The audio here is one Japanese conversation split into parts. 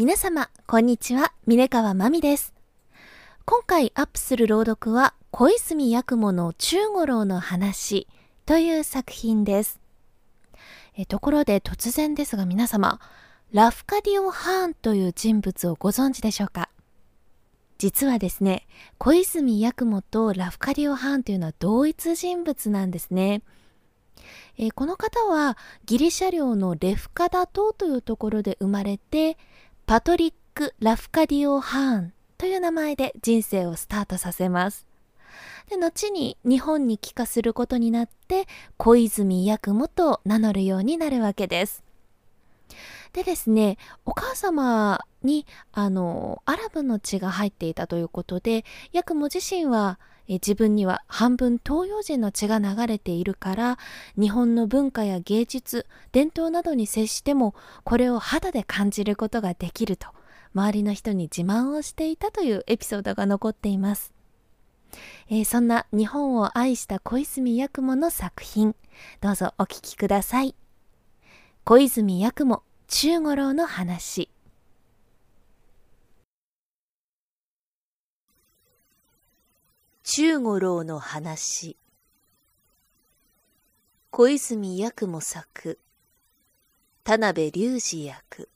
皆様、こんにちは。峰川まみです。今回アップする朗読は、小泉八雲の中五郎の話という作品です。えところで突然ですが皆様、ラフカディオ・ハーンという人物をご存知でしょうか？実はですね、小泉八雲とラフカディオ・ハーンというのは同一人物なんですね。え、この方はギリシャ領のレフカダ島というところで生まれて、パトリック・ラフカディオ・ハーンという名前で人生をスタートさせます。で後に日本に帰化することになって小泉八雲と名乗るようになるわけです。でですね、お母様に、あの、アラブの血が入っていたということで、八雲自身は、え自分には半分東洋人の血が流れているから、日本の文化や芸術、伝統などに接しても、これを肌で感じることができると、周りの人に自慢をしていたというエピソードが残っています。えー、そんな日本を愛した小泉八雲の作品、どうぞお聴きください。小泉八雲中五郎の話中五郎の話小泉八雲作田辺隆二役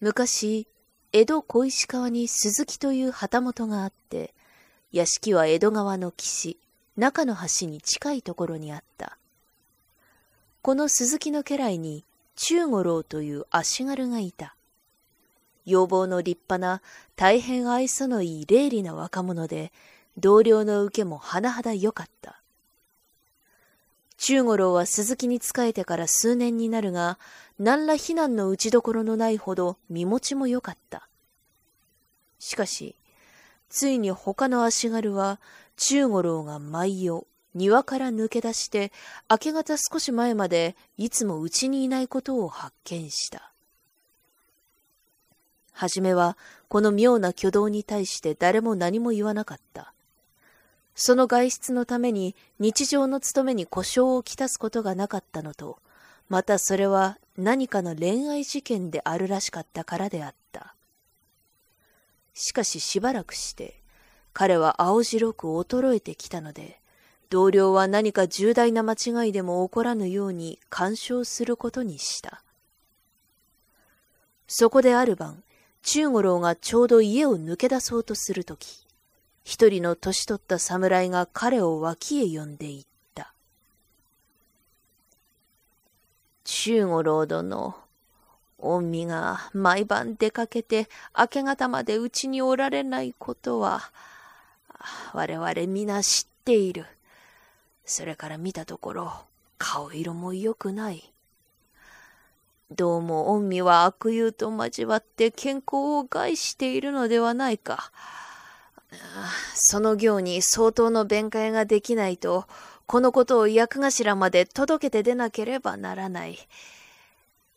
昔江戸小石川に鈴木という旗本があって屋敷は江戸川の岸中の橋に近いところにあった。この鈴木の家来に中五郎という足軽がいた。要望の立派な大変愛想のいい霊利な若者で、同僚の受けも甚だ良かった。中五郎は鈴木に仕えてから数年になるが、何ら非難の打ちどころのないほど身持ちも良かった。しかし、ついに他の足軽は中五郎が毎夜、庭から抜け出して、明け方少し前までいつもうちにいないことを発見した。はじめは、この妙な挙動に対して誰も何も言わなかった。その外出のために日常の務めに故障をきたすことがなかったのと、またそれは何かの恋愛事件であるらしかったからであった。しかししばらくして、彼は青白く衰えてきたので、同僚は何か重大な間違いでも起こらぬように干渉することにした。そこである晩、中五郎がちょうど家を抜け出そうとするとき、一人の年取った侍が彼を脇へ呼んでいった。中五郎殿、御身が毎晩出かけて明け方までうちにおられないことは、我々皆知っている。それから見たところ、顔色も良くない。どうも御身は悪友と交わって健康を害しているのではないか。その行に相当の弁解ができないと、このことを役頭まで届けて出なければならない。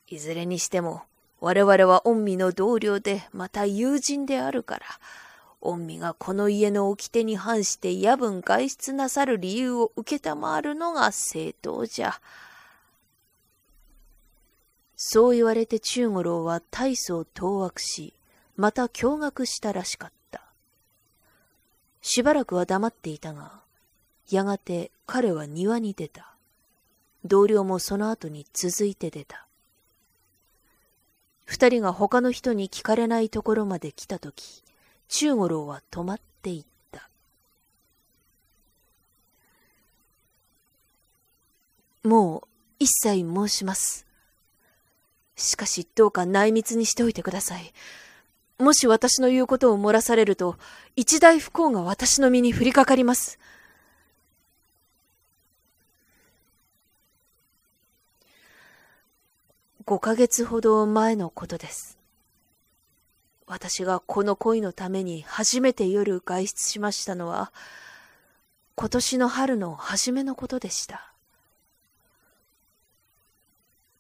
いずれにしても、我々は御身の同僚で、また友人であるから、御身がこの家の掟に反して夜分外出なさる理由を受けたまわるのが正当じゃ。そう言われて中五郎は大層当惑し、また驚愕したらしかった。しばらくは黙っていたが、やがて彼は庭に出た。同僚もその後に続いて出た。二人が他の人に聞かれないところまで来たとき、中五郎は止まっていった。もう一切申します。しかしどうか内密にしておいてください。もし私の言うことを漏らされると、一大不幸が私の身に降りかかります。五ヶ月ほど前のことです。私がこの恋のために初めて夜外出しましたのは、今年の春の初めのことでした。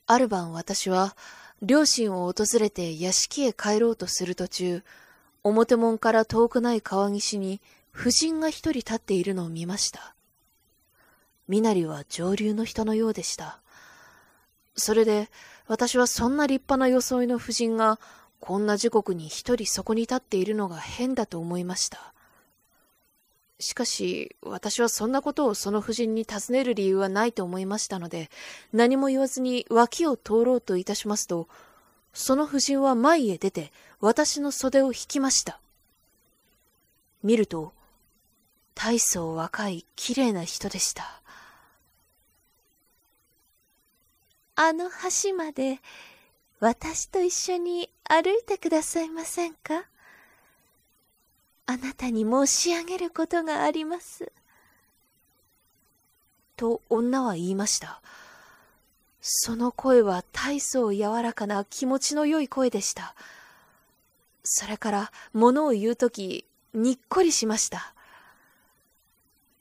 ある晩私は、両親を訪れて屋敷へ帰ろうとする途中、表門から遠くない川岸に婦人が一人立っているのを見ました。身なりは上流の人のようでした。それで、私はそんな立派な装いの婦人が、こんな時刻に一人そこに立っているのが変だと思いました。しかし、私はそんなことをその婦人に尋ねる理由はないと思いましたので、何も言わずに脇を通ろうといたしますと、その婦人は前へ出て、私の袖を引きました。見ると、大層若い綺麗な人でした。あの橋まで私と一緒に歩いてくださいませんか？あなたに申し上げることがあります。と女は言いました。その声は大層柔らかな気持ちの良い声でした。それから物を言うとき、にっこりしました。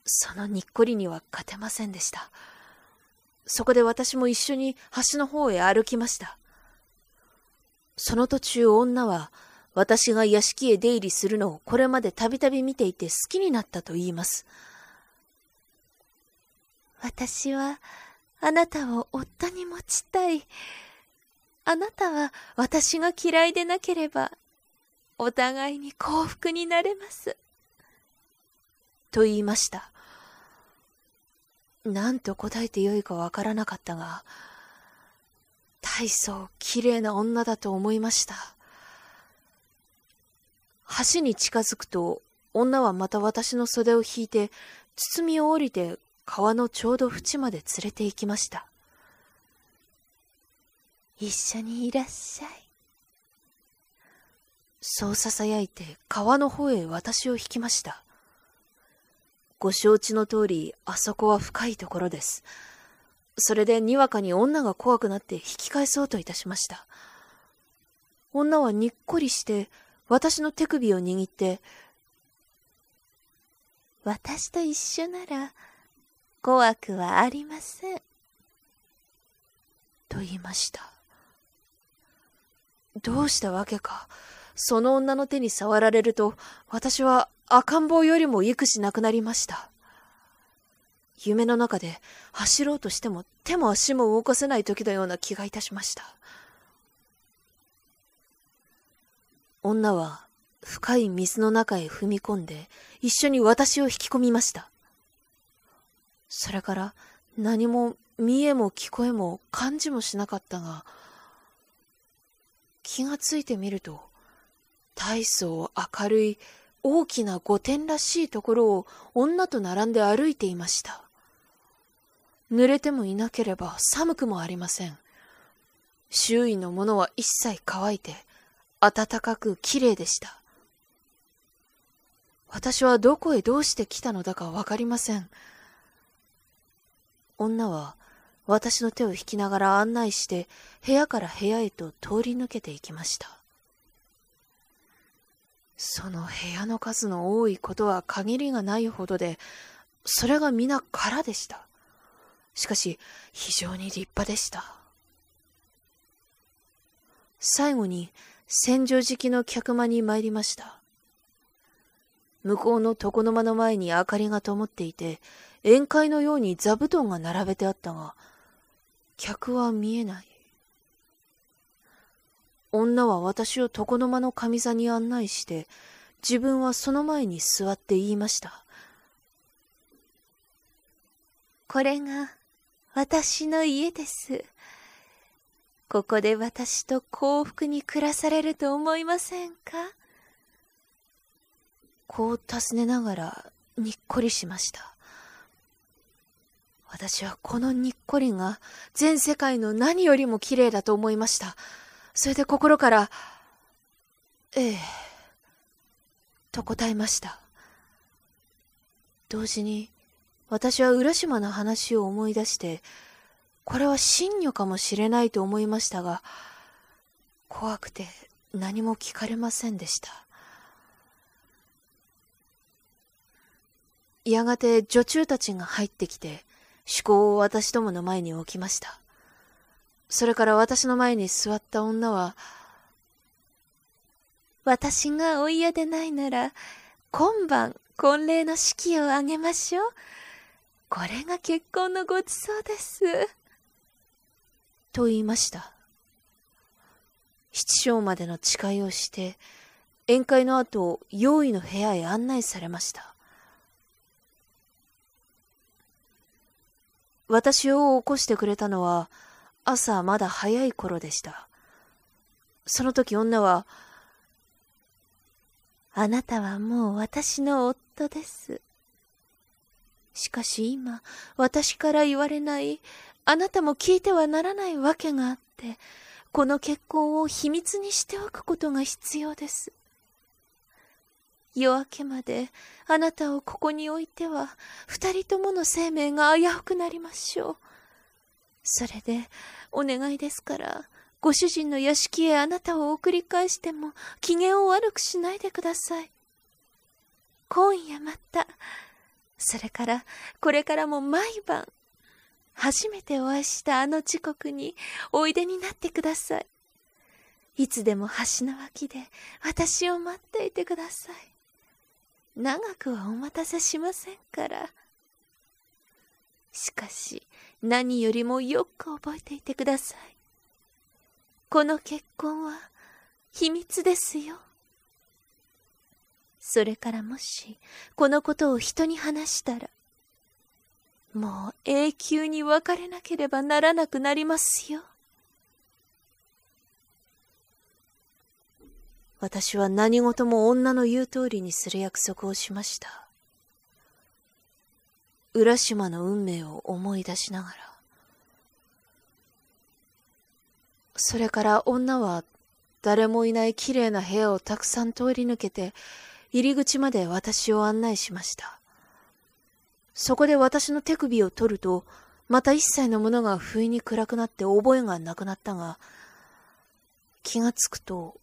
そのにっこりには勝てませんでした。そこで私も一緒に橋の方へ歩きました。その途中女は私が屋敷へ出入りするのをこれまでたびたび見ていて好きになったと言います。私はあなたを夫に持ちたい。あなたは私が嫌いでなければお互いに幸福になれます。と言いました。何と答えてよいかわからなかったが、大層綺麗な女だと思いました。橋に近づくと、女はまた私の袖を引いて、包みを降りて川のちょうど縁まで連れて行きました。一緒にいらっしゃい。そう囁いて川の方へ私を引きました。ご承知の通り、あそこは深いところです。それでにわかに女が怖くなって引き返そうといたしました。女はにっこりして、私の手首を握って、私と一緒なら、怖くはありません。と言いました。どうしたわけか、その女の手に触られると、私は赤ん坊よりも幾しなくなりました。夢の中で走ろうとしても手も足も動かせない時のような気がいたしました。女は深い水の中へ踏み込んで一緒に私を引き込みました。それから何も見えも聞こえも感じもしなかったが、気がついてみると、大層明るい大きな御殿らしいところを女と並んで歩いていました。濡れてもいなければ寒くもありません。周囲のものは一切乾いて、暖かく綺麗でした。私はどこへどうして来たのだかわかりません。女は私の手を引きながら案内して部屋から部屋へと通り抜けていきました。その部屋の数の多いことは限りがないほどで、それが皆空でした。しかし、非常に立派でした。最後に、戦場敷きの客間に参りました。向こうの床の間の前に明かりが灯っていて、宴会のように座布団が並べてあったが、客は見えない。女は私を床の間の上座に案内して、自分はその前に座って言いました。これが私の家です。ここで私と幸福に暮らされると思いませんか？こう尋ねながらにっこりしました。私はこのにっこりが全世界の何よりも綺麗だと思いました。それで心から、ええ、と答えました。同時に、私は浦島の話を思い出して、これは真女かもしれないと思いましたが、怖くて何も聞かれませんでした。やがて女中たちが入ってきて、趣向を私どもの前に置きました。それから私の前に座った女は、私がお嫌でないなら、今晩婚礼の式を挙げましょう。これが結婚のごちそうです。と言いました。七章までの誓いをして、宴会の後、用意の部屋へ案内されました。私を起こしてくれたのは、朝まだ早い頃でした。その時女は、あなたはもう私の夫です。しかし今、私から言われない、あなたも聞いてはならないわけがあって、この結婚を秘密にしておくことが必要です。夜明けまであなたをここに置いては二人ともの生命が危うくなりましょう。それでお願いですからご主人の屋敷へあなたを送り返しても機嫌を悪くしないでください。今夜また、それからこれからも毎晩初めてお会いしたあの時刻においでになってください。いつでも橋の脇で私を待っていてください。長くはお待たせしませんから。しかし、何よりもよく覚えていてください。この結婚は秘密ですよ。それからもし、このことを人に話したら、もう永久に別れなければならなくなりますよ。私は何事も女の言う通りにする約束をしました。浦島の運命を思い出しながら。それから女は誰もいない綺麗な部屋をたくさん通り抜けて入り口まで私を案内しました。そこで私の手首を取ると、また一切のものが不意に暗くなって覚えがなくなったが、気がつくと、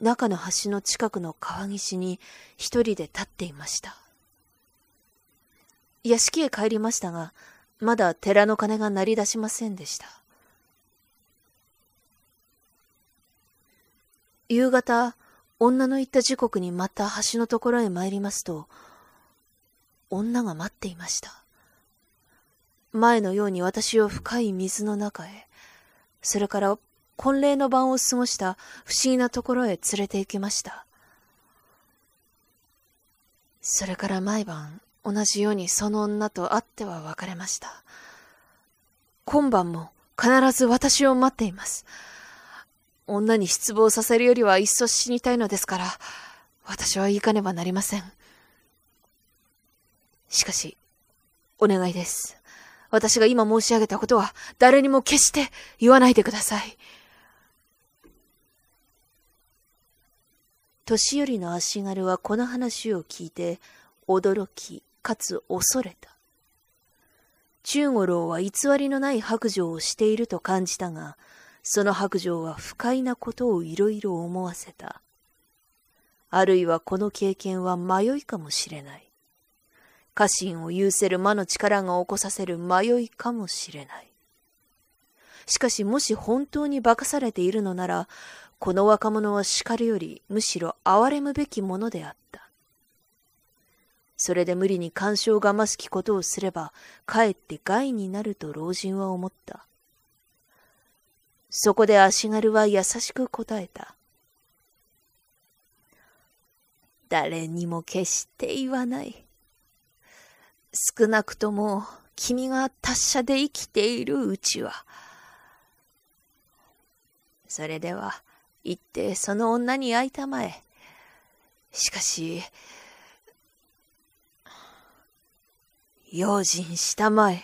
中の橋の近くの川岸に一人で立っていました。屋敷へ帰りましたが、まだ寺の鐘が鳴り出しませんでした。夕方、女の言った時刻にまた橋のところへ参りますと、女が待っていました。前のように私を深い水の中へ、それから婚礼の晩を過ごした不思議なところへ連れて行きました。それから毎晩同じようにその女と会っては別れました。今晩も必ず私を待っています。女に失望させるよりはいっそ死にたいのですから、私は行かねばなりません。しかし、お願いです。私が今申し上げたことは誰にも決して言わないでください。年寄りの足軽はこの話を聞いて驚きかつ恐れた。中五郎は偽りのない白状をしていると感じたが、その白状は不快なことをいろいろ思わせた。あるいはこの経験は迷いかもしれない。家臣を有せる魔の力が起こさせる迷いかもしれない。しかしもし本当に化かされているのなら、この若者は叱るよりむしろ憐れむべきものであった。それで無理に干渉がますきことをすれば、かえって害になると老人は思った。そこで足軽は優しく答えた。誰にも決して言わない。少なくとも君が達者で生きているうちは。それでは、行ってその女に会いたまえ。しかし、用心したまえ。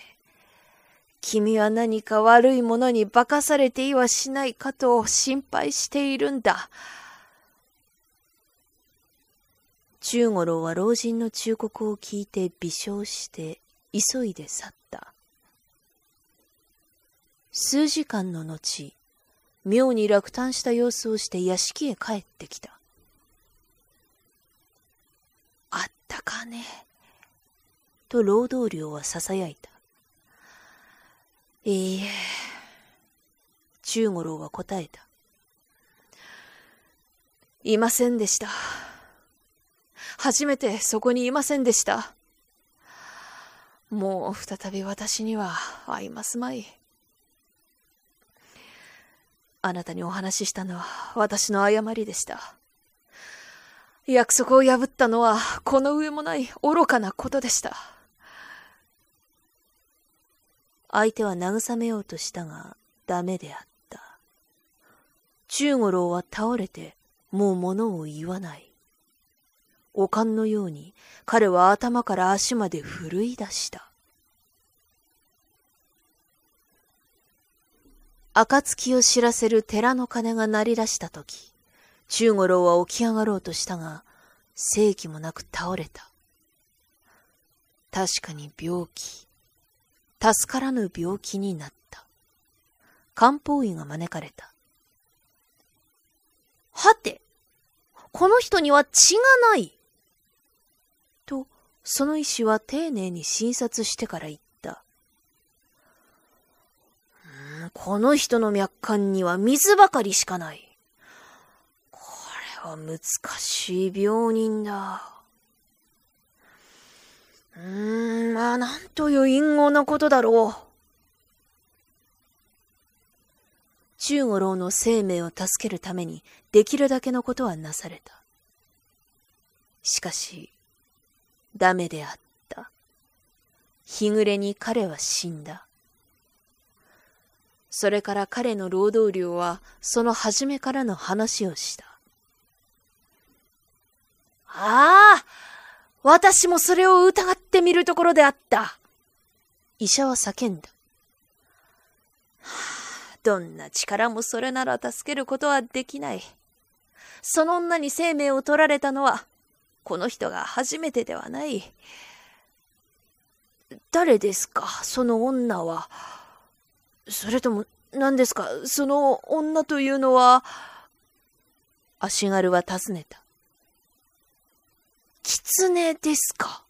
君は何か悪いものに化かされていはしないかと心配しているんだ。中五郎は老人の忠告を聞いて微笑して急いで去った。数時間の後、妙に落胆した様子をして屋敷へ帰ってきた。あったかねと労働寮は囁いた。いいえ、中五郎は答えた。いませんでした。初めてそこにいませんでした。もう再び私には会いますまい。あなたにお話ししたのは私の誤りでした。約束を破ったのはこの上もない愚かなことでした。相手は慰めようとしたがダメであった。中五郎は倒れてもう物を言わない。おかんのように彼は頭から足まで震い出した。暁を知らせる寺の鐘が鳴り出したとき、中五郎は起き上がろうとしたが、正気もなく倒れた。確かに病気、助からぬ病気になった。漢方医が招かれた。はて、この人には血がない。その医師は丁寧に診察してから言った。この人の脈管には水ばかりしかない。これは難しい病人だ。うーん、まあ、なんという陰謀なことだろう。中五郎の生命を助けるためにできるだけのことはなされた。しかし、ダメであった。日暮れに彼は死んだ。それから彼の労働量はその初めからの話をした。ああ私もそれを疑ってみるところであった。医者は叫んだ。はあ、どんな力もそれなら助けることはできない。その女に生命を取られたのは、この人が初めてではない。誰ですか、その女は。それとも、何ですか、その女というのは。足軽は尋ねた。狐ですか？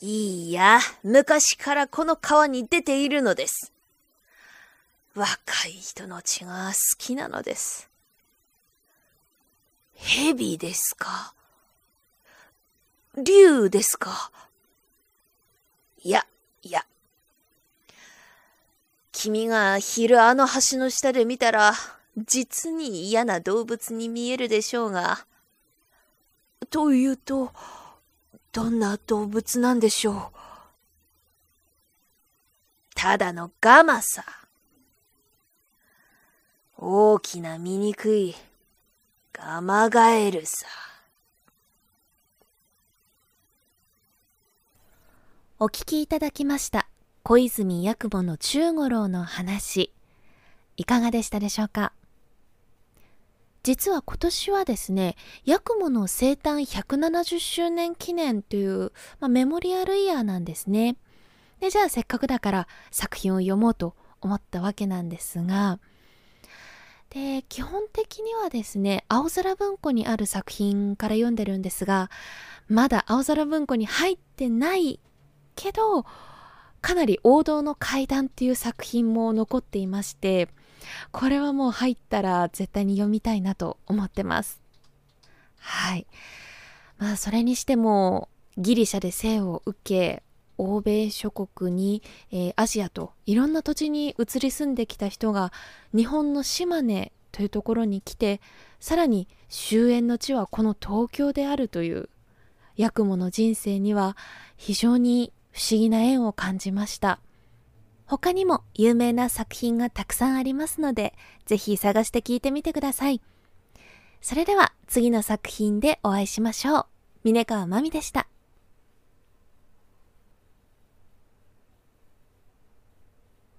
いいや、昔からこの川に出ているのです。若い人の血が好きなのです。蛇ですか？竜ですか？いや、いや。君が昼あの橋の下で見たら、実に嫌な動物に見えるでしょうが。というと、どんな動物なんでしょう？ただのガマさ。大きな醜いガマガエルさ。お聞きいただきました小泉八雲の中五郎の話。いかがでしたでしょうか？実は今年はですね八雲の生誕170周年記念という、まあ、メモリアルイヤーなんですね。でじゃあせっかくだから作品を読もうと思ったわけなんですがで基本的にはですね青空文庫にある作品から読んでるんですがまだ青空文庫に入ってないけどかなり王道の怪談っていう作品も残っていましてこれはもう入ったら絶対に読みたいなと思ってます。はい。まあそれにしてもギリシャで生を受け欧米諸国に、えー、アジアといろんな土地に移り住んできた人が日本の島根というところに来てさらに終焉の地はこの東京であるという八雲の人生には非常に不思議な縁を感じました。他にも有名な作品がたくさんありますので、ぜひ探して聞いてみてください。それでは次の作品でお会いしましょう。峰川まみでした。